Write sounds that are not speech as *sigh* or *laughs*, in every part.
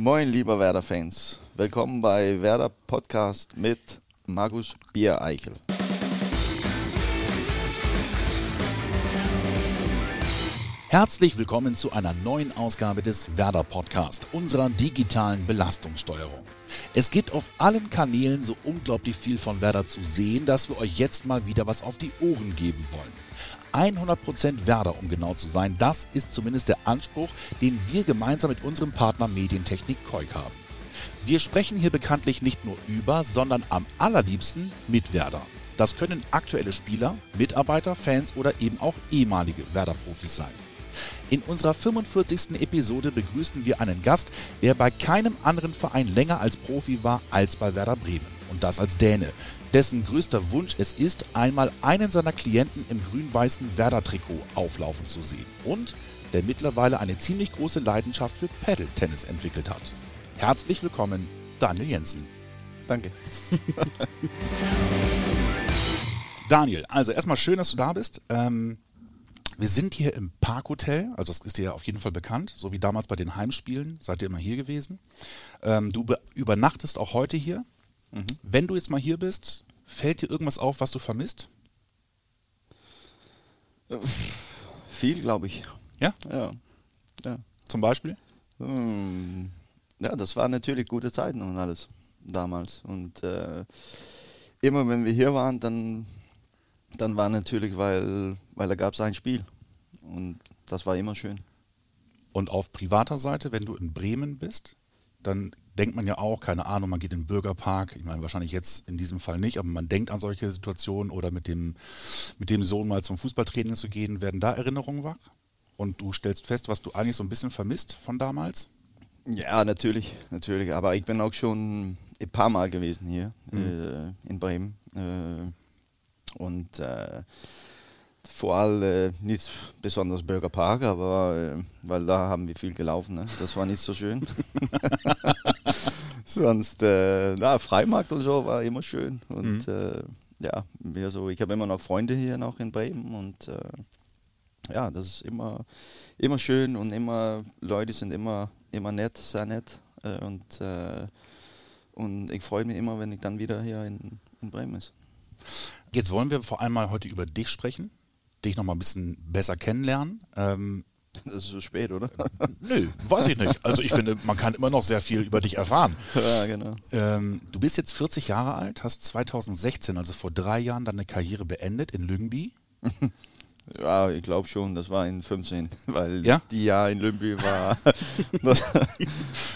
Moin, lieber Werder-Fans. Willkommen bei Werder Podcast mit Markus Biereichel. Herzlich willkommen zu einer neuen Ausgabe des Werder Podcast, unserer digitalen Belastungssteuerung. Es gibt auf allen Kanälen so unglaublich viel von Werder zu sehen, dass wir euch jetzt mal wieder was auf die Ohren geben wollen. 100% Werder, um genau zu sein, das ist zumindest der Anspruch, den wir gemeinsam mit unserem Partner Medientechnik Koik haben. Wir sprechen hier bekanntlich nicht nur über, sondern am allerliebsten mit Werder. Das können aktuelle Spieler, Mitarbeiter, Fans oder eben auch ehemalige Werder-Profis sein. In unserer 45. Episode begrüßen wir einen Gast, der bei keinem anderen Verein länger als Profi war als bei Werder Bremen. Und das als Däne, dessen größter Wunsch es ist, einmal einen seiner Klienten im grün-weißen Werder-Trikot auflaufen zu sehen. Und der mittlerweile eine ziemlich große Leidenschaft für Paddle-Tennis entwickelt hat. Herzlich willkommen, Daniel Jensen. Danke. *laughs* Daniel, also erstmal schön, dass du da bist. Ähm, wir sind hier im Parkhotel, also das ist dir ja auf jeden Fall bekannt, so wie damals bei den Heimspielen, seid ihr immer hier gewesen. Ähm, du übernachtest auch heute hier. Mhm. Wenn du jetzt mal hier bist, fällt dir irgendwas auf, was du vermisst? Viel, glaube ich. Ja? Ja. ja. Zum Beispiel? Hm, ja, das waren natürlich gute Zeiten und alles damals. Und äh, immer wenn wir hier waren, dann dann war natürlich, weil, weil da gab es ein Spiel. Und das war immer schön. Und auf privater Seite, wenn du in Bremen bist, dann denkt man ja auch, keine Ahnung, man geht in den Bürgerpark, ich meine wahrscheinlich jetzt in diesem Fall nicht, aber man denkt an solche Situationen oder mit dem, mit dem Sohn mal zum Fußballtraining zu gehen, werden da Erinnerungen wach? Und du stellst fest, was du eigentlich so ein bisschen vermisst von damals? Ja, natürlich, natürlich. Aber ich bin auch schon ein paar Mal gewesen hier mhm. äh, in Bremen. Äh, und äh, vor allem äh, nicht besonders Burger Park, aber äh, weil da haben wir viel gelaufen. Ne? Das war nicht so schön. *laughs* Sonst, äh, na, Freimarkt und so war immer schön. Und mhm. Äh, ja, wir so, ich habe immer noch Freunde hier noch in Bremen und äh, ja, das ist immer, immer schön und immer, Leute sind immer, immer nett, sehr nett. Äh, und, und ich freue mich immer, wenn ich dann wieder hier in, in Bremen ist. Jetzt wollen wir vor allem mal heute über dich sprechen, dich noch mal ein bisschen besser kennenlernen. Ähm, das ist so spät, oder? Nö, weiß ich nicht. Also ich finde, man kann immer noch sehr viel über dich erfahren. Ja, genau. Ähm, du bist jetzt 40 Jahre alt, hast 2016, also vor drei Jahren, deine Karriere beendet in Lüngby. *laughs* Ja, ich glaube schon, das war in 15, weil ja? die Jahr in Lüngby war. *laughs* war,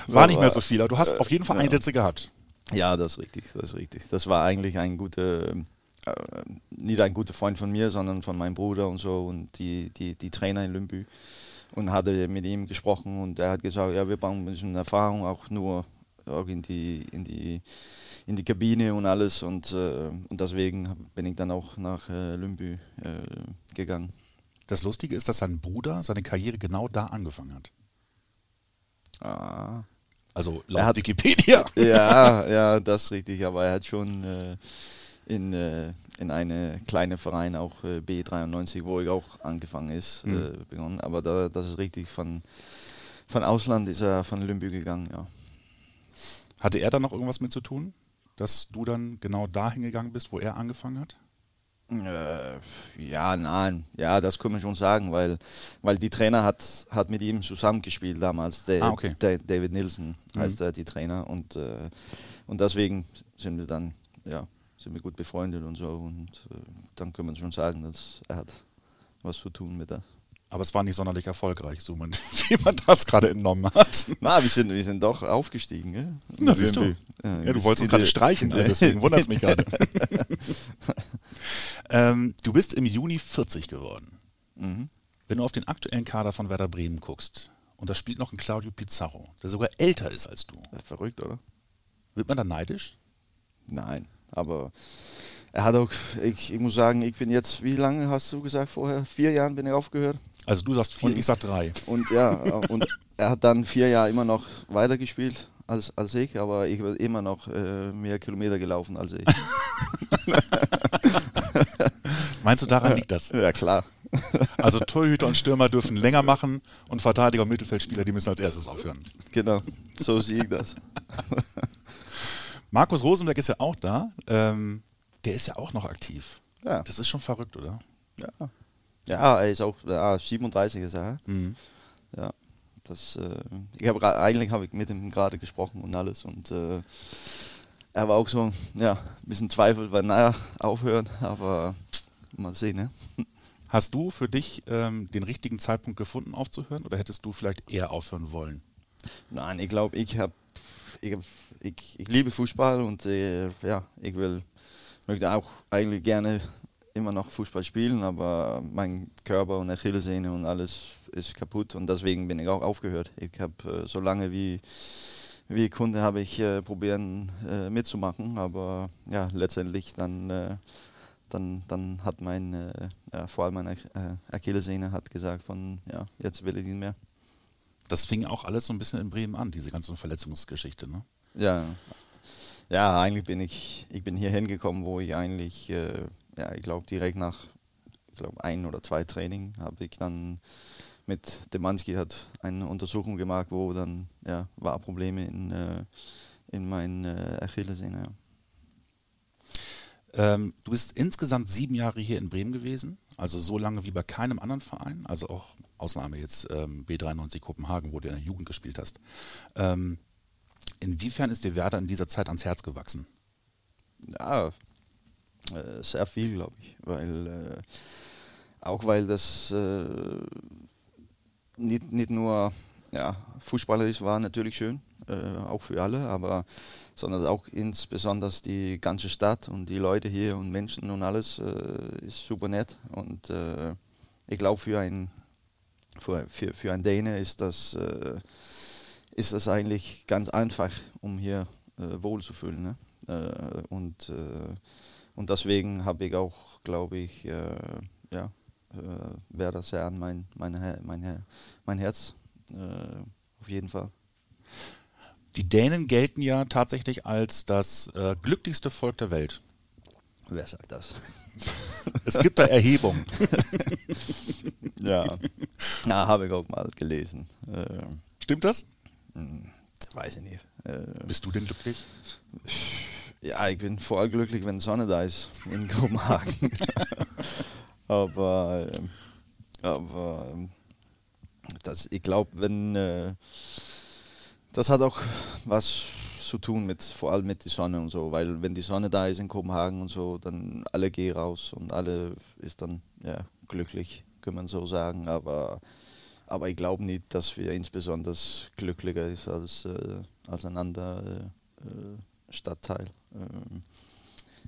war nicht mehr so viel, aber du hast auf jeden Fall Einsätze gehabt. Ja, das ist richtig, das ist richtig. Das war eigentlich ein guter äh, nicht ein guter Freund von mir, sondern von meinem Bruder und so und die, die, die Trainer in Lümbü und hatte mit ihm gesprochen und er hat gesagt, ja, wir brauchen ein bisschen Erfahrung, auch nur auch in die, in die, in die Kabine und alles und, äh, und deswegen bin ich dann auch nach äh, Lümbü äh, gegangen. Das Lustige ist, dass sein Bruder seine Karriere genau da angefangen hat. Ah. Also laut hat, Wikipedia. Ja, *laughs* ja, das ist richtig, aber er hat schon äh, in, äh, in einen kleinen Verein, auch äh, B93, wo ich auch angefangen ist, mhm. äh, begonnen. Aber da, das ist richtig, von, von Ausland ist er von Lümbü gegangen, ja. Hatte er da noch irgendwas mit zu tun, dass du dann genau dahin gegangen bist, wo er angefangen hat? Äh, ja, nein, ja, das kann man schon sagen, weil, weil die Trainer hat, hat mit ihm zusammengespielt damals. Der, ah, okay. der David Nielsen heißt mhm. er, die Trainer. Und, äh, und deswegen sind wir dann, ja, sind wir gut befreundet und so. Und äh, dann kann man schon sagen, dass er hat was zu tun mit das. Aber es war nicht sonderlich erfolgreich, so man, *laughs* wie man das gerade entnommen hat. Na, wir sind, wir sind doch aufgestiegen. Gell? Na, siehst du. Ja, ja du wolltest es gerade streichen, *laughs* also deswegen wundert es mich gerade. *laughs* ähm, du bist im Juni 40 geworden. Mhm. Wenn du auf den aktuellen Kader von Werder Bremen guckst, und da spielt noch ein Claudio Pizarro, der sogar älter ist als du. Verrückt, oder? Wird man da neidisch? Nein. Aber er hat auch, ich, ich muss sagen, ich bin jetzt, wie lange hast du gesagt vorher? Vier Jahren bin ich aufgehört. Also du sagst vier, und, ich sag drei. Und ja, und er hat dann vier Jahre immer noch weitergespielt als, als ich, aber ich bin immer noch äh, mehr Kilometer gelaufen als ich. *laughs* Meinst du, daran liegt das? Ja, klar. Also Torhüter und Stürmer dürfen länger machen und Verteidiger und Mittelfeldspieler, die müssen als erstes aufhören. Genau, so sehe ich das. Markus Rosenberg ist ja auch da. Ähm, der ist ja auch noch aktiv. Ja. Das ist schon verrückt, oder? Ja, ja er ist auch ja, 37 ist er. Mhm. Ja, das, äh, ich habe eigentlich habe ich mit ihm gerade gesprochen und alles und äh, er war auch so, ja, ein bisschen Zweifel, weil naja, aufhören, aber mal sehen, ne? Hast du für dich ähm, den richtigen Zeitpunkt gefunden, aufzuhören, oder hättest du vielleicht eher aufhören wollen? Nein, ich glaube, ich habe, ich, ich, ich, liebe Fußball und äh, ja, ich will, möchte auch eigentlich gerne immer noch Fußball spielen, aber mein Körper und Achillessehne und alles ist kaputt und deswegen bin ich auch aufgehört. Ich habe äh, so lange wie wie Kunde habe ich äh, probieren äh, mitzumachen, aber ja, letztendlich dann, äh, dann, dann hat mein, äh, ja, vor allem meine äh, Achillessehne hat gesagt von, ja, jetzt will ich nicht mehr. Das fing auch alles so ein bisschen in Bremen an, diese ganze Verletzungsgeschichte, ne? Ja, ja, eigentlich bin ich, ich bin hier hingekommen, wo ich eigentlich, äh, ja, ich glaube direkt nach, ich glaube ein oder zwei Training habe ich dann mit Demanski hat eine Untersuchung gemacht, wo dann ja, war Probleme in, äh, in meinen äh, Achillessehne. Ja. Ähm, du bist insgesamt sieben Jahre hier in Bremen gewesen, also so lange wie bei keinem anderen Verein, also auch Ausnahme jetzt ähm, B93 Kopenhagen, wo du in der Jugend gespielt hast. Ähm, inwiefern ist dir Werder in dieser Zeit ans Herz gewachsen? Ja, äh, sehr viel, glaube ich, weil äh, auch weil das äh, nicht, nicht nur ja, fußballerisch war natürlich schön, äh, auch für alle, aber sondern auch insbesondere die ganze Stadt und die Leute hier und Menschen und alles äh, ist super nett. Und ich glaube, für ein, für, für, für ein Däne ist das, ist das eigentlich ganz einfach, um hier äh, wohl zu fühlen. Ne? Äh, und, äh, und deswegen habe ich auch, glaube ich, ja, äh, wäre das ja an mein, mein, mein, mein Herz. Äh, auf jeden Fall. Die Dänen gelten ja tatsächlich als das äh, glücklichste Volk der Welt. Wer sagt das? *laughs* es gibt da Erhebungen. *laughs* ja, Na, habe ich auch mal gelesen. Äh, Stimmt das? Hm, weiß ich nicht. Äh, Bist du denn glücklich? Ja, ich bin voll glücklich, wenn Sonne da ist in Kopenhagen. *laughs* Aber, ähm, aber ähm, das, ich glaube, wenn äh, das hat auch was zu tun mit vor allem mit der Sonne und so, weil wenn die Sonne da ist in Kopenhagen und so, dann alle gehen raus und alle ist dann ja glücklich, kann man so sagen. Aber aber ich glaube nicht, dass wir insbesondere glücklicher ist als äh, als ein anderer äh, äh Stadtteil. Ähm,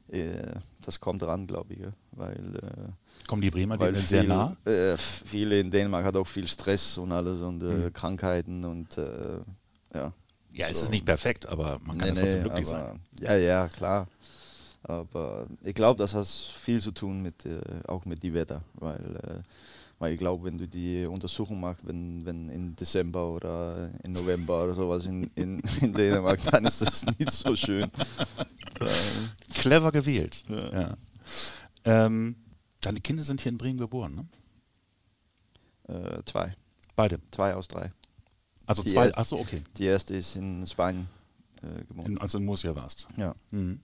äh, das kommt dran, glaube ich, weil äh, Kommen die Bremer denen sehr nah? Äh, viele in Dänemark hat auch viel Stress und alles und mhm. Krankheiten und ja. Ja, so. es ist nicht perfekt, aber man kann nee, trotzdem nee, glücklich aber, sein. Ja, ja, klar. Aber ich glaube, das hat viel zu tun mit auch mit dem Wetter, weil, weil ich glaube, wenn du die Untersuchung machst, wenn, wenn in Dezember oder in November oder sowas in, in, in Dänemark, *laughs* dann ist das nicht so schön. Clever gewählt. Ja. ja. Ähm, Deine Kinder sind hier in Bremen geboren, ne? Äh, zwei. Beide? Zwei aus drei. Also die zwei, achso, okay. Die erste ist in Spanien äh, geboren. In, also in Murcia warst. Ja. Mhm.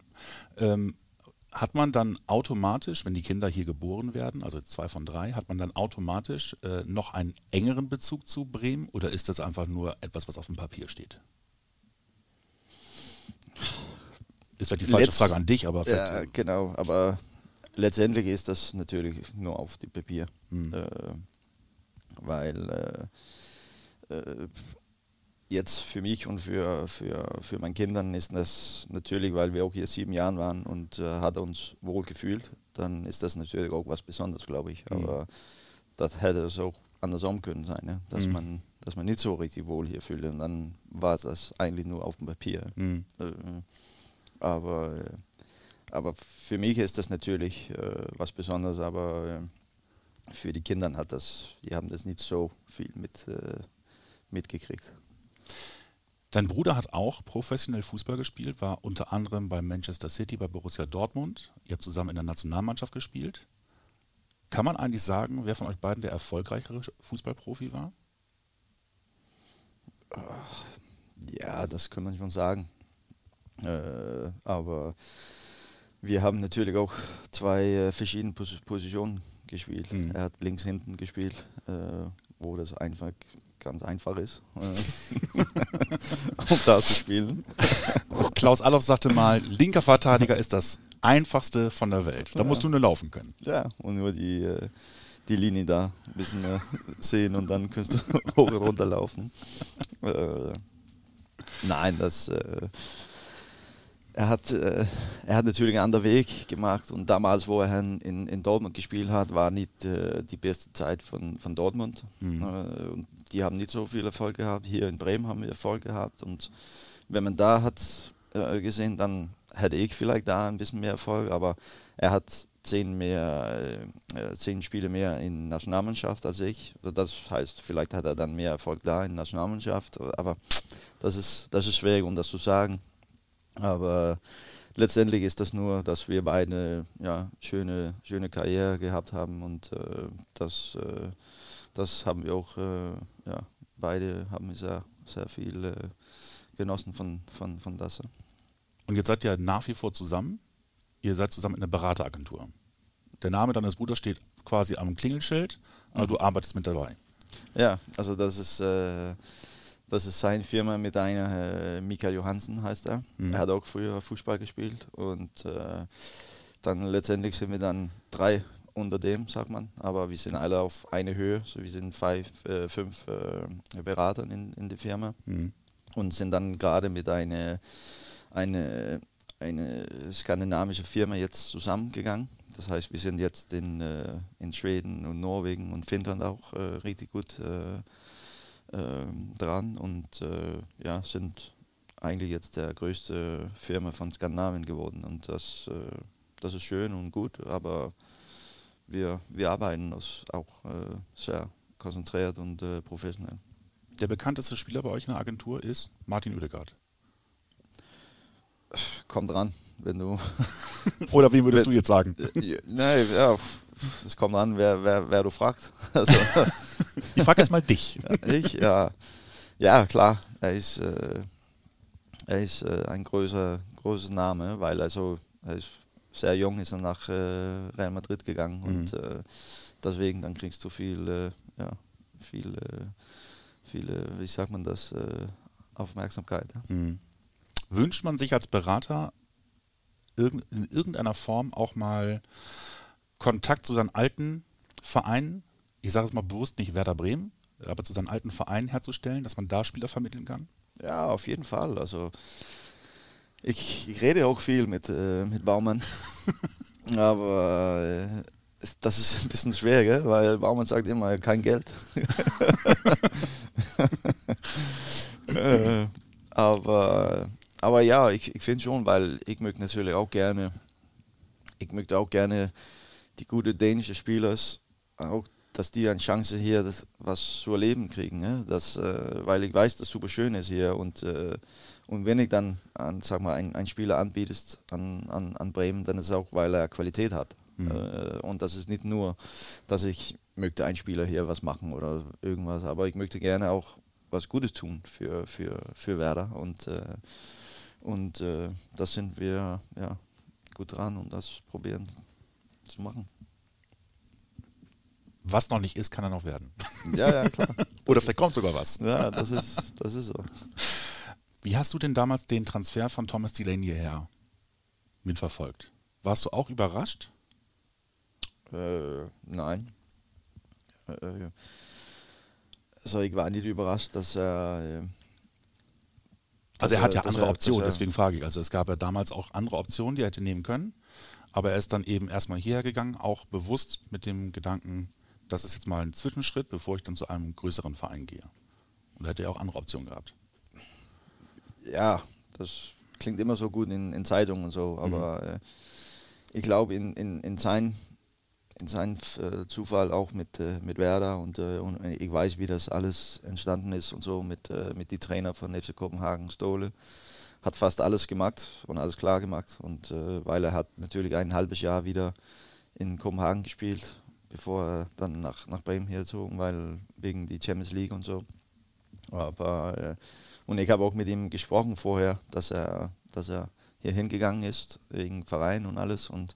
Ähm, hat man dann automatisch, wenn die Kinder hier geboren werden, also zwei von drei, hat man dann automatisch äh, noch einen engeren Bezug zu Bremen oder ist das einfach nur etwas, was auf dem Papier steht? Ist vielleicht die falsche Letz, Frage an dich, aber ja, genau, aber letztendlich ist das natürlich nur auf dem Papier. Mhm. Äh, weil äh, äh, jetzt für mich und für, für, für meine Kinder ist das natürlich, weil wir auch hier sieben Jahre waren und äh, hat uns wohl gefühlt, dann ist das natürlich auch was Besonderes, glaube ich. Mhm. Aber das hätte es auch andersrum können sein, ne? dass, mhm. man, dass man nicht so richtig wohl hier fühlt. Und dann war das eigentlich nur auf dem Papier. Mhm. Äh, aber äh, aber für mich ist das natürlich äh, was Besonderes, aber äh, für die Kinder hat das, die haben das nicht so viel mit, äh, mitgekriegt. Dein Bruder hat auch professionell Fußball gespielt, war unter anderem bei Manchester City, bei Borussia Dortmund. Ihr habt zusammen in der Nationalmannschaft gespielt. Kann man eigentlich sagen, wer von euch beiden der erfolgreichere Fußballprofi war? Ja, das kann man schon sagen. Äh, aber wir haben natürlich auch zwei äh, verschiedene Pos Positionen gespielt. Mhm. Er hat links hinten gespielt, äh, wo das einfach ganz einfach ist, äh, *laughs* um da zu spielen. Klaus Allof sagte mal, linker Verteidiger ist das einfachste von der Welt. Da ja. musst du nur laufen können. Ja, und nur die, äh, die Linie da ein bisschen äh, sehen und dann kannst du *laughs* hoch und runter laufen. nein, das er hat, äh, er hat natürlich einen anderen Weg gemacht und damals, wo er in, in Dortmund gespielt hat, war nicht äh, die beste Zeit von, von Dortmund. Mhm. Äh, und die haben nicht so viel Erfolg gehabt. Hier in Bremen haben wir Erfolg gehabt und wenn man da hat äh, gesehen, dann hätte ich vielleicht da ein bisschen mehr Erfolg, aber er hat zehn, mehr, äh, zehn Spiele mehr in Nationalmannschaft als ich. Also das heißt, vielleicht hat er dann mehr Erfolg da in Nationalmannschaft, aber das ist, das ist schwer, um das zu sagen. Aber letztendlich ist das nur, dass wir beide ja, schöne, schöne Karriere gehabt haben und äh, das, äh, das haben wir auch, äh, ja, beide haben sehr, sehr viel äh, genossen von, von, von das. Und jetzt seid ihr nach wie vor zusammen. Ihr seid zusammen in einer Berateragentur. Der Name deines Bruders steht quasi am Klingelschild, aber mhm. du arbeitest mit dabei. Ja, also das ist äh, das ist seine Firma mit einer, äh, Michael Johansen heißt er. Mhm. Er hat auch früher Fußball gespielt und äh, dann letztendlich sind wir dann drei unter dem, sagt man. Aber wir sind alle auf eine Höhe. So, wir sind five, äh, fünf äh, Berater in, in der Firma mhm. und sind dann gerade mit einer eine, eine skandinavische Firma jetzt zusammengegangen. Das heißt, wir sind jetzt in, äh, in Schweden und Norwegen und Finnland auch äh, richtig gut ähm, dran und äh, ja, sind eigentlich jetzt der größte Firma von Skandinavien geworden. Und das, äh, das ist schön und gut, aber wir, wir arbeiten das auch äh, sehr konzentriert und äh, professionell. Der bekannteste Spieler bei euch in der Agentur ist Martin Oedegaard. Kommt dran, wenn du. Oder wie würdest wenn, du jetzt sagen? Nein, ja, es kommt an, wer, wer, wer du fragst. *laughs* Also, *laughs* ich frage jetzt mal dich. ich, ja. Ja, klar. Er ist, äh, er ist äh, ein großer, großer Name, weil also, er ist sehr jung, ist er nach äh, Real Madrid gegangen mhm. und äh, deswegen dann kriegst du viel, äh, ja, viel, viele, wie sagt man das, äh, Aufmerksamkeit. Ja. Mhm. Wünscht man sich als Berater in irgendeiner Form auch mal Kontakt zu seinen alten Vereinen, ich sage es mal bewusst nicht Werder Bremen, aber zu seinen alten Vereinen herzustellen, dass man da Spieler vermitteln kann? Ja, auf jeden Fall. Also ich, ich rede auch viel mit, äh, mit Baumann, *laughs* aber äh, das ist ein bisschen schwer, gell? weil Baumann sagt immer, kein Geld. *laughs* *laughs* äh, aber, aber ja, ich, ich finde schon, weil ich möchte natürlich auch gerne, ich möchte auch gerne die guten dänischen Spieler auch, dass die eine Chance hier das, was zu erleben kriegen. Ne? Das, äh, weil ich weiß, dass es super schön ist hier und, äh, und wenn ich dann an, sag mal, einen, einen Spieler anbietest an, an, an Bremen, dann ist es auch, weil er Qualität hat. Mhm. Äh, und das ist nicht nur, dass ich möchte ein Spieler hier was machen oder irgendwas, aber ich möchte gerne auch was Gutes tun für, für, für Werder und, äh, und äh, das sind wir ja, gut dran und das probieren zu machen. Was noch nicht ist, kann er noch werden. Ja, ja, klar. *laughs* Oder vielleicht kommt sogar was. Ja, das ist, das ist so. Wie hast du denn damals den Transfer von Thomas Delaney hierher mitverfolgt? Warst du auch überrascht? Äh, nein. Äh, also ich war nicht überrascht, dass er. Äh, also er hat ja andere Optionen, deswegen frage ich. Also es gab ja damals auch andere Optionen, die er hätte nehmen können. Aber er ist dann eben erstmal hierher gegangen, auch bewusst mit dem Gedanken, das ist jetzt mal ein Zwischenschritt, bevor ich dann zu einem größeren Verein gehe. Und da hätte er auch andere Optionen gehabt. Ja, das klingt immer so gut in, in Zeitungen und so, aber mhm. äh, ich glaube, in, in, in sein in seinem äh, Zufall auch mit, äh, mit Werder und, äh, und, ich weiß, wie das alles entstanden ist und so mit, äh, mit die Trainer von FC Kopenhagen, Stole hat fast alles gemacht und alles klar gemacht. Und äh, weil er hat natürlich ein halbes Jahr wieder in Kopenhagen gespielt bevor er dann nach, nach Bremen hier gezogen, weil wegen die Champions League und so. Aber äh, und ich habe auch mit ihm gesprochen vorher, dass er, dass er hier hingegangen ist wegen Verein und alles und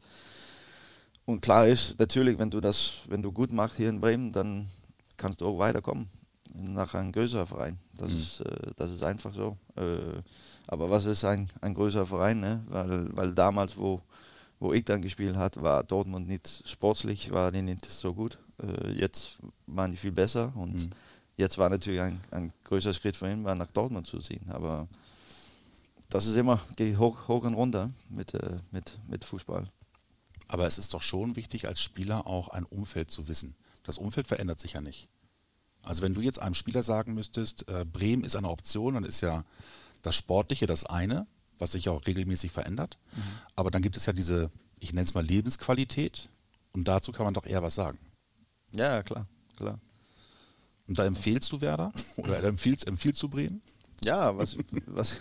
und klar ist natürlich, wenn du das, wenn du gut machst hier in Bremen, dann kannst du auch weiterkommen nach einem größeren Verein. Das, mhm. ist, äh, das ist einfach so. Äh, aber was ist ein, ein größerer Verein? Ne? Weil, weil damals, wo, wo ich dann gespielt habe, war Dortmund nicht sportlich, war die nicht so gut. Äh, jetzt waren die viel besser und mhm. jetzt war natürlich ein, ein größerer Schritt für ihn, war nach Dortmund zu ziehen. Aber das ist immer, geht hoch, hoch und runter mit, äh, mit, mit Fußball. Aber es ist doch schon wichtig, als Spieler auch ein Umfeld zu wissen. Das Umfeld verändert sich ja nicht. Also wenn du jetzt einem Spieler sagen müsstest, äh, Bremen ist eine Option, dann ist ja das Sportliche das eine, was sich auch regelmäßig verändert. Mhm. Aber dann gibt es ja diese, ich nenne es mal Lebensqualität. Und dazu kann man doch eher was sagen. Ja, klar, klar. Und da empfehlst du Werder? *laughs* Oder empfiehlst, empfiehlst du Bremen? Ja, was. was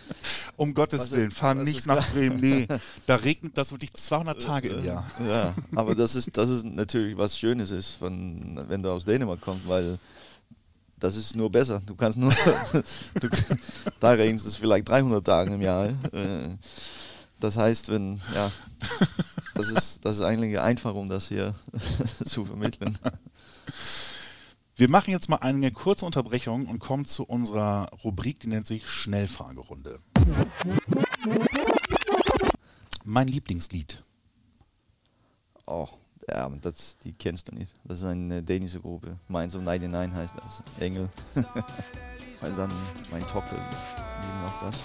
*laughs* um Gottes was, Willen, fahr nicht nach Bremen. Nee, *laughs* da regnet das wirklich 200 Tage im Jahr. Ja, aber das ist, das ist natürlich was Schönes ist, von, wenn du aus Dänemark kommst, weil das ist nur besser. Du kannst nur. *laughs* du, da regnet es vielleicht 300 Tage im Jahr. Äh, das heißt, wenn. Ja, das ist, das ist eigentlich einfach, um das hier *laughs* zu vermitteln. Wir machen jetzt mal eine kurze Unterbrechung und kommen zu unserer Rubrik, die nennt sich Schnellfragerunde. Mein Lieblingslied. Oh, ja, das, die kennst du nicht. Das ist eine dänische Gruppe. Minds of 99 heißt das. Engel. *laughs* Weil dann meine Tochter lieben auch das.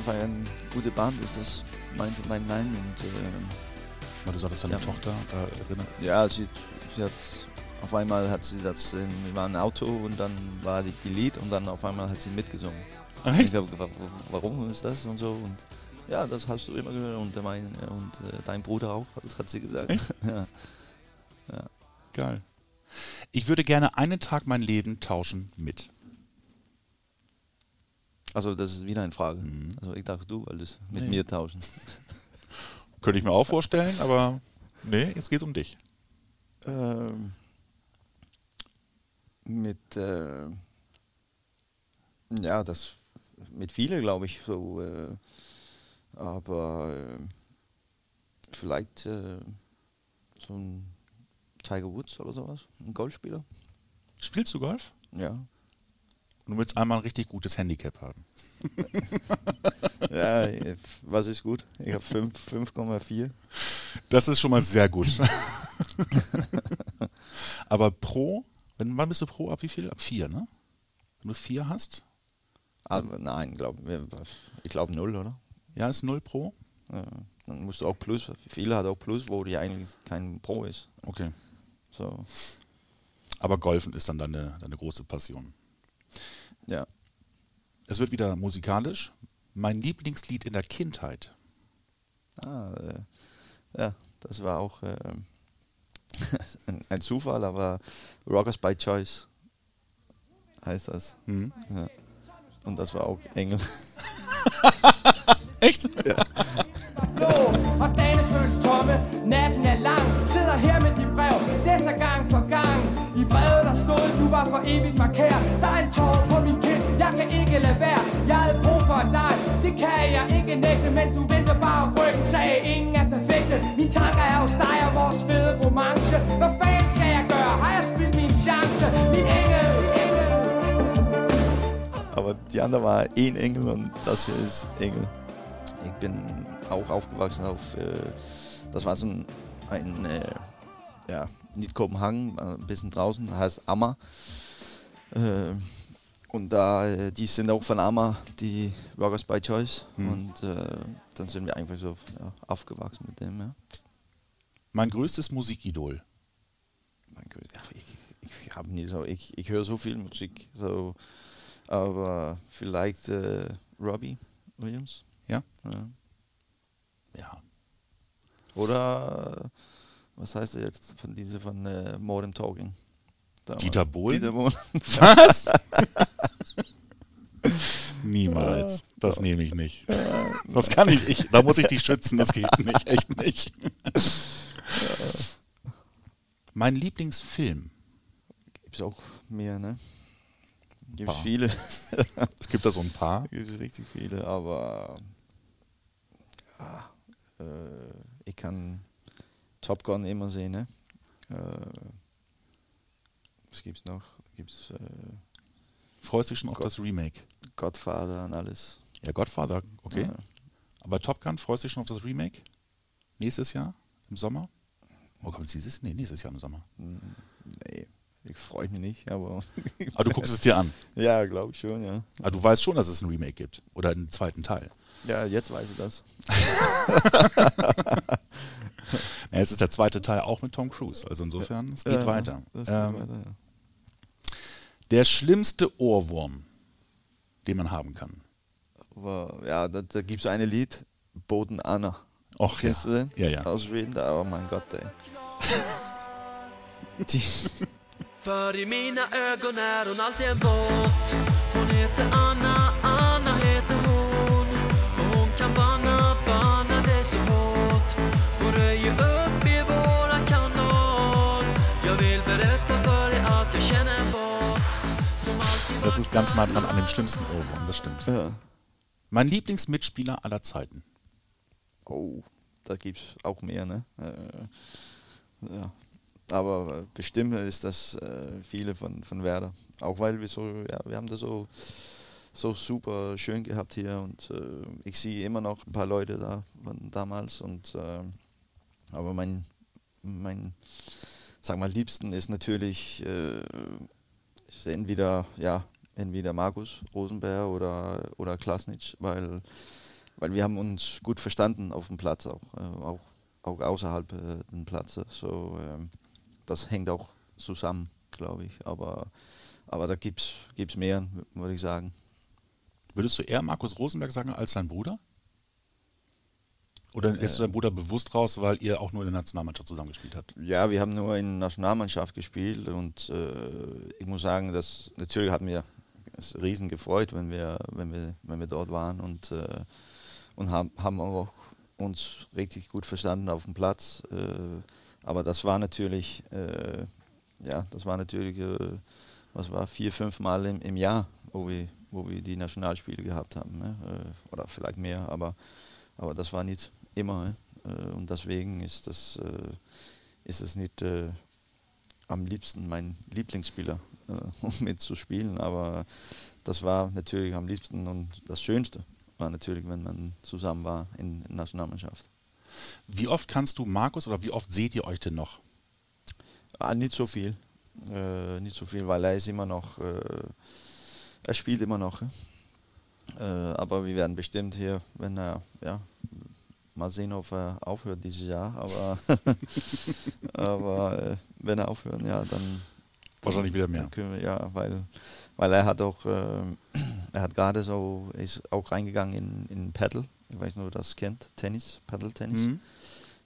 Einfach eine gute Band ist das. Meins und Nein Nein und äh, Weil du sagtest, deine ja. Tochter da erinnert? Ja, sie, sie hat auf einmal hat sie das, wir waren ein Auto und dann war die, die Lied und dann auf einmal hat sie mitgesungen. Echt? Ich glaube, warum ist das und so und ja, das hast du immer gehört und, mein, und äh, dein Bruder auch, das *laughs* hat sie gesagt. *laughs* ja. ja. Geil. Ich würde gerne einen Tag mein Leben tauschen mit. Also das ist wieder eine Frage. Mhm. Also ich dachte, du wolltest mit nee. mir tauschen. *laughs* Könnte ich mir auch vorstellen, aber nee, jetzt geht es um dich. Ähm, mit äh, ja, das mit vielen glaube ich so, äh, aber äh, vielleicht äh, so ein Tiger Woods oder sowas, ein Golfspieler. Spielst du Golf? Ja. Du willst einmal ein richtig gutes Handicap haben. *laughs* ja, was ist gut? Ich habe 5,4. Das ist schon mal sehr gut. *laughs* Aber pro, wenn, wann bist du pro? Ab wie viel? Ab 4, ne? Wenn du 4 hast? Aber nein, glaub, ich glaube 0, oder? Ja, ist 0 pro. Ja, dann musst du auch Plus. Viele hat auch Plus, wo die eigentlich kein Pro ist. Okay. So. Aber Golfen ist dann deine, deine große Passion. Ja. Es wird wieder musikalisch. Mein Lieblingslied in der Kindheit. Ah, äh, ja, das war auch äh, *laughs* ein, Zufall, aber Rockers by Choice heißt das. Mhm. Ja. Und das war auch Engel. *laughs* Echt? Ja. og dagene føles tomme, natten er lang Sidder her med de brev, læser gang på gang brevet der stod, du var for evigt markeret Der er en tår på min kind, jeg kan ikke lade være. Jeg havde brug for dig, det kan jeg ikke nægte Men du venter bare ryggen, sagde ingen er perfekte. Mine tanker er hos dig og vores fede romance. Hvad fanden skal jeg gøre, har jeg spildt min chance? Min engel, engel. Aber die andere war ein Engel und das hier ist Engel. Ich bin auch aufgewachsen auf, äh, das war so ein, ein äh, ja, nicht Kopenhagen, ein bisschen draußen, heißt Ammer. Äh, und da, äh, die sind auch von Ammer, die Rockers by Choice. Hm. Und äh, dann sind wir einfach so ja, aufgewachsen mit dem. Ja. Mein größtes Musikidol. Mein größtes, ja, ich, ich habe nie so, ich, ich höre so viel Musik, so, aber vielleicht äh, Robbie Williams. Ja. ja. Ja. Oder, äh, was heißt er jetzt von diese von äh, Modern Talking? Da Dieter Bohlen? Dieter Bohlen. *laughs* Was? *laughs* Niemals. Das nehme ich nicht. Das kann ich, ich. Da muss ich dich schützen. Das geht nicht. Echt nicht. *laughs* Mein Lieblingsfilm. Gibt es auch mehr, ne? Gibt es viele. Es gibt da so ein paar. Gibt es richtig viele, aber ja, äh, ich kann Top Gun immer sehen, ne? Äh, was gibt's noch? Gibt's äh, Freust dich schon auf Gott. das Remake? Godfather und alles. Ja, Godfather, okay. Ja. Aber Top Gun, freust du dich schon auf das Remake? Nächstes Jahr? Im Sommer? Oh, kommt es dieses? Nee, nächstes Jahr im Sommer. Nee, ich freue mich nicht, aber Aber *laughs* du guckst es dir an. ja, glaube ich schon, ja. Aber du weißt schon, dass es ein Remake gibt. Oder einen zweiten Teil. Ja, jetzt weiß ich das. *laughs* *laughs* Ja, es ist der zweite Teil auch mit Tom Cruise. Also insofern, es geht Ja, weiter. Geht Ähm, weiter, ja. Der schlimmste Ohrwurm, den man haben kann. Aber, ja, da, da gibt es ein Lied, Boden Anna. Och, Kennst ja. du den? Ja, ja. Aus Schweden, oh mein Gott, ey. *laughs* Die, För i mina ögon är hon alltid en båt Hon heter Anna Das ist ganz nah dran an dem schlimmsten Ohrwurm, das stimmt. ja. Mein Lieblingsmitspieler aller Zeiten. Oh, da gibt es auch mehr, ne? Äh, ja. Aber äh, bestimmt ist das äh, viele von, von Werder. Auch weil wir so, ja, wir haben das so, so super schön gehabt hier und äh, ich sehe immer noch ein paar Leute da von damals und äh, aber mein, mein, sag mal, liebsten ist natürlich äh, entweder, ja, entweder Markus Rosenberg oder, oder Klasnitsch, weil weil wir haben uns gut verstanden auf dem Platz auch, äh, auch, auch außerhalb äh, des Platzes. So, ähm, das hängt auch zusammen, glaube ich. Aber, aber da gibt es mehr, würde ich sagen. Würdest du eher Markus Rosenberg sagen als dein Bruder? Oder lässt du deinen Bruder bewusst raus, weil ihr auch nur in der Nationalmannschaft zusammengespielt habt? Ja, wir haben nur in der Nationalmannschaft gespielt und äh, ich muss sagen, dass natürlich hat mir es riesen gefreut, wenn wir, wenn wir, wenn wir dort waren und, äh, und haben, haben auch uns richtig gut verstanden auf dem Platz. Äh, aber das war natürlich, äh, ja, das war natürlich, äh, was war vier, fünf Mal im, im Jahr, wo wir, wo wir die Nationalspiele gehabt haben, ne? äh, oder vielleicht mehr, aber, aber das war nicht immer. Ne? Äh, und deswegen ist das, ist es nicht am liebsten mein Lieblingsspieler, *laughs* um mitzuspielen, aber das war natürlich am liebsten und das Schönste war natürlich, wenn man zusammen war in der Nationalmannschaft. Wie oft kannst du Markus oder wie oft seht ihr euch denn noch? Ah, nicht so viel. Äh, nicht so viel, weil er ist immer noch, äh, er spielt immer noch. Äh, aber wir werden bestimmt hier, wenn er, ja, mal sehen, ob er aufhört dieses Jahr. Aber, *laughs* aber äh, wenn er aufhört, ja, dann. Wahrscheinlich wieder mehr. Ja, weil, weil er hat auch, äh, er hat gerade so, ist auch reingegangen in, in Paddle. Ich weiß nicht, ob ihr das kennt, Tennis, Paddle-Tennis. Mhm.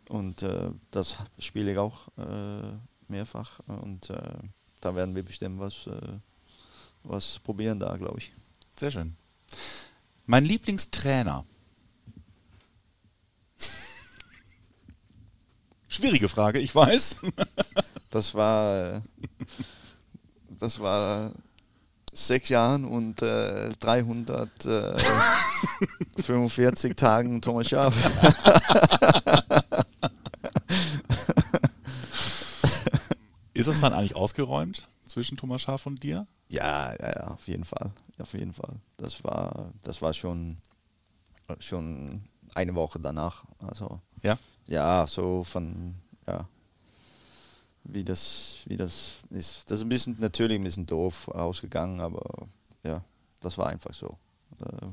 Und äh, das spiele ich auch äh, mehrfach. Und äh, da werden wir bestimmt was, äh, was probieren da, glaube ich. Sehr schön. Mein Lieblingstrainer. *laughs* Schwierige Frage, ich weiß. *laughs* Das war, äh, das war sechs Jahren und äh, 345 *laughs* Tagen Thomas Schaaf. *laughs* Ist es dann eigentlich ausgeräumt zwischen Thomas Schaaf und dir? Ja, ja, ja, auf jeden Fall. Auf jeden Fall. Das war, das war schon, schon eine Woche danach. Also Ja. ja, so von, ja, wie das, wie das ist. Das ist ein bisschen, natürlich ein bisschen doof ausgegangen, aber ja, das war einfach so. Äh,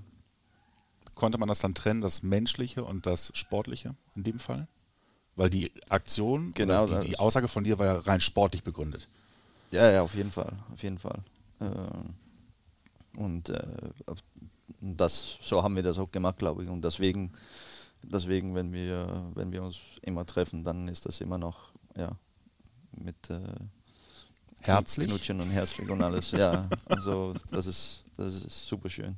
Konnte man das dann trennen, das Menschliche und das Sportliche in dem Fall? Weil die Aktion, Genau, die, die Aussage von dir war ja rein sportlich begründet. Ja, ja, auf jeden Fall, auf jeden Fall. Und äh, auf- das, so haben wir das auch gemacht, glaube ich. Und deswegen deswegen, wenn wir, wenn wir uns immer treffen, dann ist das immer noch, ja, mit äh, Herzlich? Knutschen und herzlich und alles. ja, also das ist, das ist super schön.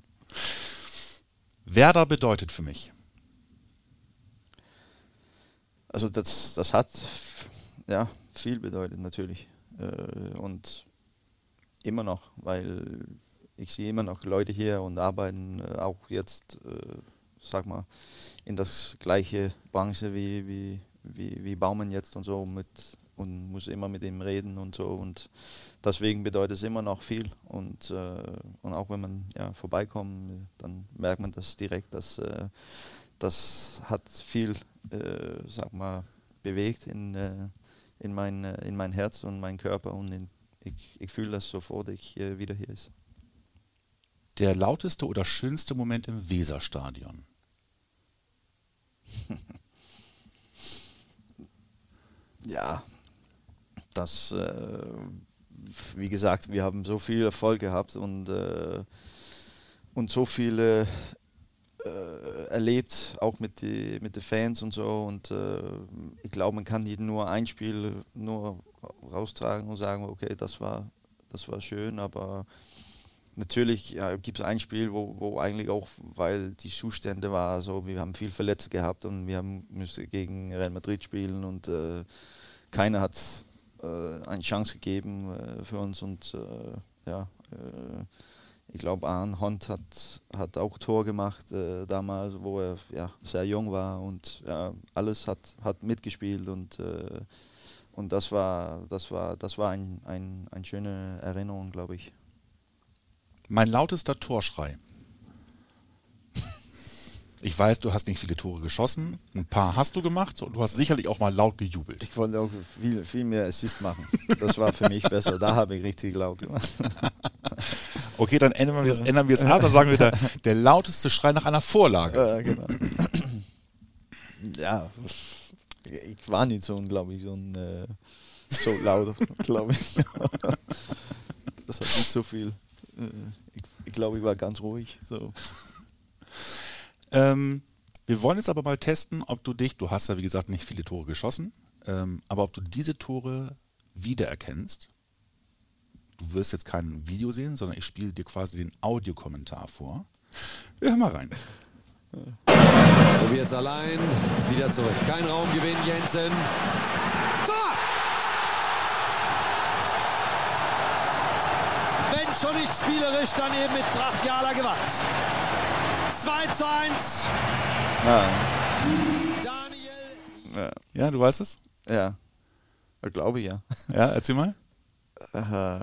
Werder bedeutet für mich. Also das, das hat ja viel bedeutet natürlich. Äh, und immer noch, weil ich sehe immer noch Leute hier und arbeiten äh, auch jetzt, äh, sag mal, in das gleiche Branche wie, wie, wie, wie Baumann jetzt und so mit und muss immer mit ihm reden und so und deswegen bedeutet es immer noch viel und, äh, und auch wenn man ja vorbeikommt, dann merkt man das direkt, dass äh, das hat viel, äh, sag mal, bewegt in, äh, in, mein, äh, in mein Herz und mein Körper und in, ich, ich fühle das sofort, ich äh, wieder hier ist. Der lauteste oder schönste Moment im Weserstadion? *laughs* ja, das, äh, wie gesagt, wir haben so viel Erfolg gehabt und, äh, und so viele äh, erlebt, auch mit den mit die Fans und so. Und äh, ich glaube, man kann nicht nur ein Spiel nur raustragen und sagen, okay, das war, das war schön, aber natürlich ja, gibt es ein Spiel, wo, wo eigentlich auch, weil die Zustände war so, wir haben viel Verletzte gehabt und wir haben müssen gegen Real Madrid spielen und äh, keiner hat eine Chance gegeben äh, für uns und äh, ja, äh, ich glaube, Arne Hond hat, hat auch Tor gemacht äh, damals, wo er ja, sehr jung war und ja, alles hat, hat mitgespielt und, äh, und das war, das war, das war ein, ein, eine schöne Erinnerung, glaube ich. Mein lautester Torschrei. Ich weiß, du hast nicht viele Tore geschossen, ein paar hast du gemacht und du hast sicherlich auch mal laut gejubelt. Ich wollte auch viel, viel mehr Assist machen. Das war für mich besser. Da habe ich richtig laut gemacht. *laughs* Okay, dann ändern wir es, ändern wir es ab. Dann sagen wir, der, der lauteste Schrei nach einer Vorlage. Ja, genau. ja, ich war nicht so, glaube ich, so, ein, äh, so laut, glaube ich. das hat nicht so viel. Äh, ich, ich glaube, ich war ganz ruhig. So. Ähm, wir wollen jetzt aber mal testen, ob du dich, du hast ja wie gesagt nicht viele Tore geschossen, ähm, aber ob du diese Tore wiedererkennst. Du wirst jetzt kein Video sehen, sondern ich spiele dir quasi den Audiokommentar vor. Wir hören mal rein. Probiert es allein, wieder zurück. Kein Raumgewinn, Jensen. Tor! Wenn schon nicht spielerisch, dann eben mit brachialer Gewalt. 2 zu 1. Ja, Daniel. Ja, du weißt es? ja. Ich glaube ja. Ja, erzähl mal. Äh,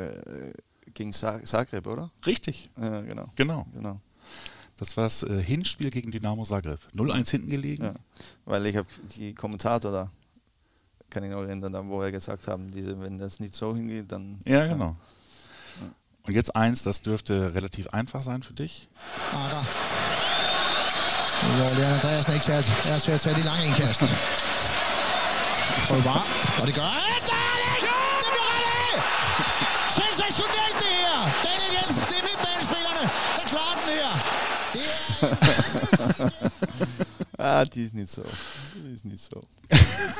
äh, gegen Zagreb, oder? Richtig, Ja, genau. genau. genau. Das war das äh, Hinspiel gegen Dynamo Zagreb. 0-1 hinten gelegen. Ja. Weil ich habe die Kommentator da, kann ich noch erinnern, wo er gesagt haben, diese, wenn das nicht so hingeht, dann. Ja, genau. Und jetzt eins, das dürfte relativ einfach sein für dich. Ara. Hvor Leon Andreasen ikke tager, er svært svært i lang indkast. Prøv bare. Og det gør han. Der er det! Det bliver rettet! Sensationelt det her! Daniel Jensen, det er midtbanespillerne, der klarer den her. Er *laughs* Ah, die ist nicht so. Die ist nicht so.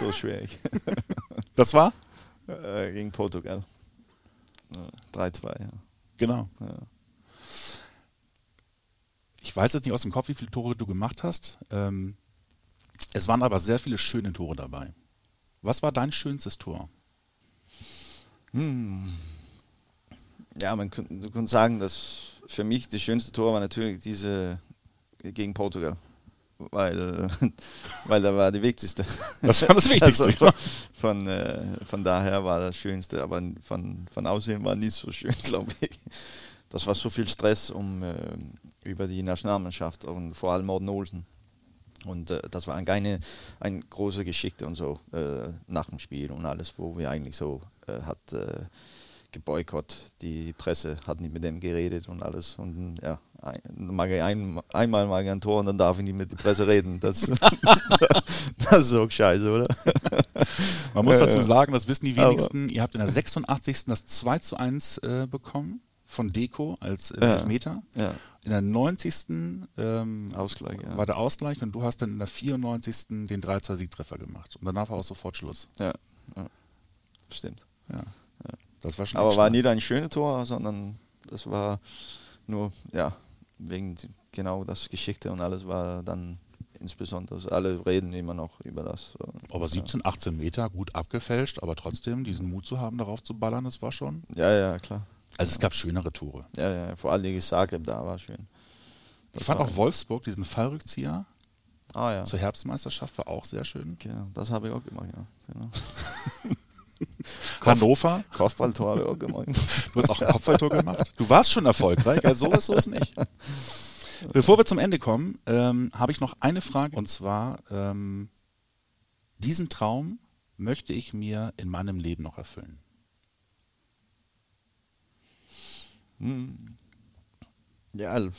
so schwierig. Das war? äh, gegen Portugal. Ja, 3-2, ja. Genau. Ja. Ich weiß jetzt nicht aus dem Kopf, wie viele Tore du gemacht hast. Ähm, es waren aber sehr viele schöne Tore dabei. Was war dein schönstes Tor? Ja, man könnte, sagen, dass für mich das schönste Tor war natürlich diese gegen Portugal. Weil, *laughs* weil da war die wichtigste. Das war das Wichtigste, Also ja. von, äh, von daher war das Schönste, aber von, von aussehen war nicht so schön, *laughs* glaube ich. Das war so viel Stress um äh, über die Nationalmannschaft und vor allem Morten Olsen. Und äh, das war eine, keine, eine große Geschichte und so äh, nach dem Spiel und alles, wo wir eigentlich so äh, hat äh, geboykott. Die Presse hat nicht mit dem geredet und alles. Und ja, ein, mag ich ein, einmal mag ich ein Tor und dann darf ich nicht mit der Presse reden. Das, *laughs* das ist auch scheiße, oder? Man muss dazu sagen, das wissen die aber- wenigsten, ihr habt in der 86. das 2 zu 1 äh, bekommen von Deko als äh, Ja. Elfmeter. Ja, In der 90. Ähm, Ausgleich, ja. war der Ausgleich und du hast dann in der 94. den 3-2-Siegtreffer gemacht. Und danach war auch sofort Schluss. ja, ja. Stimmt. Ja. Das war schon Aber war nicht ein schönes Tor, sondern das war nur, ja, wegen genau das Geschichte und alles war dann insbesondere. Alle reden immer noch über das. Aber 17, 18 Meter, gut abgefälscht, aber trotzdem diesen Mut zu haben, darauf zu ballern, das war schon. Ja, ja, klar. Also es gab schönere Tore. Ja, ja, vor allem die Zagreb da war schön. Ich fand auch Wolfsburg, diesen Fallrückzieher Ah ja, zur Herbstmeisterschaft, war auch sehr schön. genau, das habe ich auch gemacht, ja. Genau. *laughs* Hannover, Kopfballtor auch gemacht. du hast auch ein Kopfballtor gemacht. Du warst schon erfolgreich, also so ist so ist nicht. Bevor wir zum Ende kommen, ähm, habe ich noch eine Frage und zwar, ähm, diesen Traum möchte ich mir in meinem Leben noch erfüllen. Ja, l-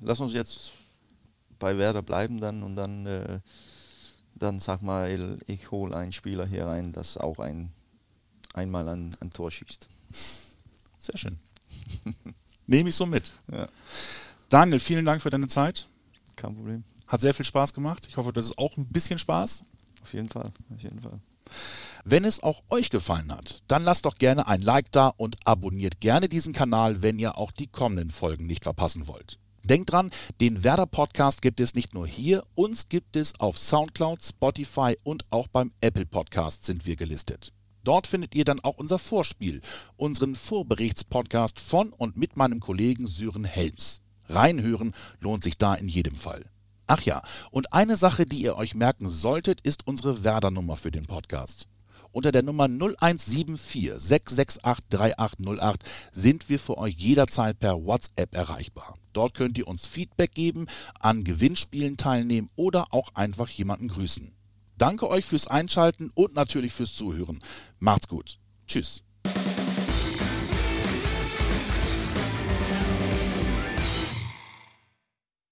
lass uns jetzt bei Werder bleiben dann und dann, äh, dann sag mal, ich hole einen Spieler hier rein, das auch ein, einmal ein, ein Tor schießt. Sehr schön. *laughs* Nehme ich so mit. Ja. Daniel, vielen Dank für deine Zeit. Kein Problem. Hat sehr viel Spaß gemacht. Ich hoffe, das ist auch ein bisschen Spaß. Auf jeden Fall, auf jeden Fall. Wenn es auch euch gefallen hat, dann lasst doch gerne ein Like da und abonniert gerne diesen Kanal, wenn ihr auch die kommenden Folgen nicht verpassen wollt. Denkt dran, den Werder Podcast gibt es nicht nur hier, uns gibt es auf Soundcloud, Spotify und auch beim Apple Podcast sind wir gelistet. Dort findet ihr dann auch unser Vorspiel, unseren Vorberichtspodcast von und mit meinem Kollegen Sören Helms. Reinhören lohnt sich da in jedem Fall. Ach ja, und eine Sache, die ihr euch merken solltet, ist unsere Werder-Nummer für den Podcast. Unter der Nummer 0174 668 3808 sind wir für euch jederzeit per WhatsApp erreichbar. Dort könnt ihr uns Feedback geben, an Gewinnspielen teilnehmen oder auch einfach jemanden grüßen. Danke euch fürs Einschalten und natürlich fürs Zuhören. Macht's gut. Tschüss.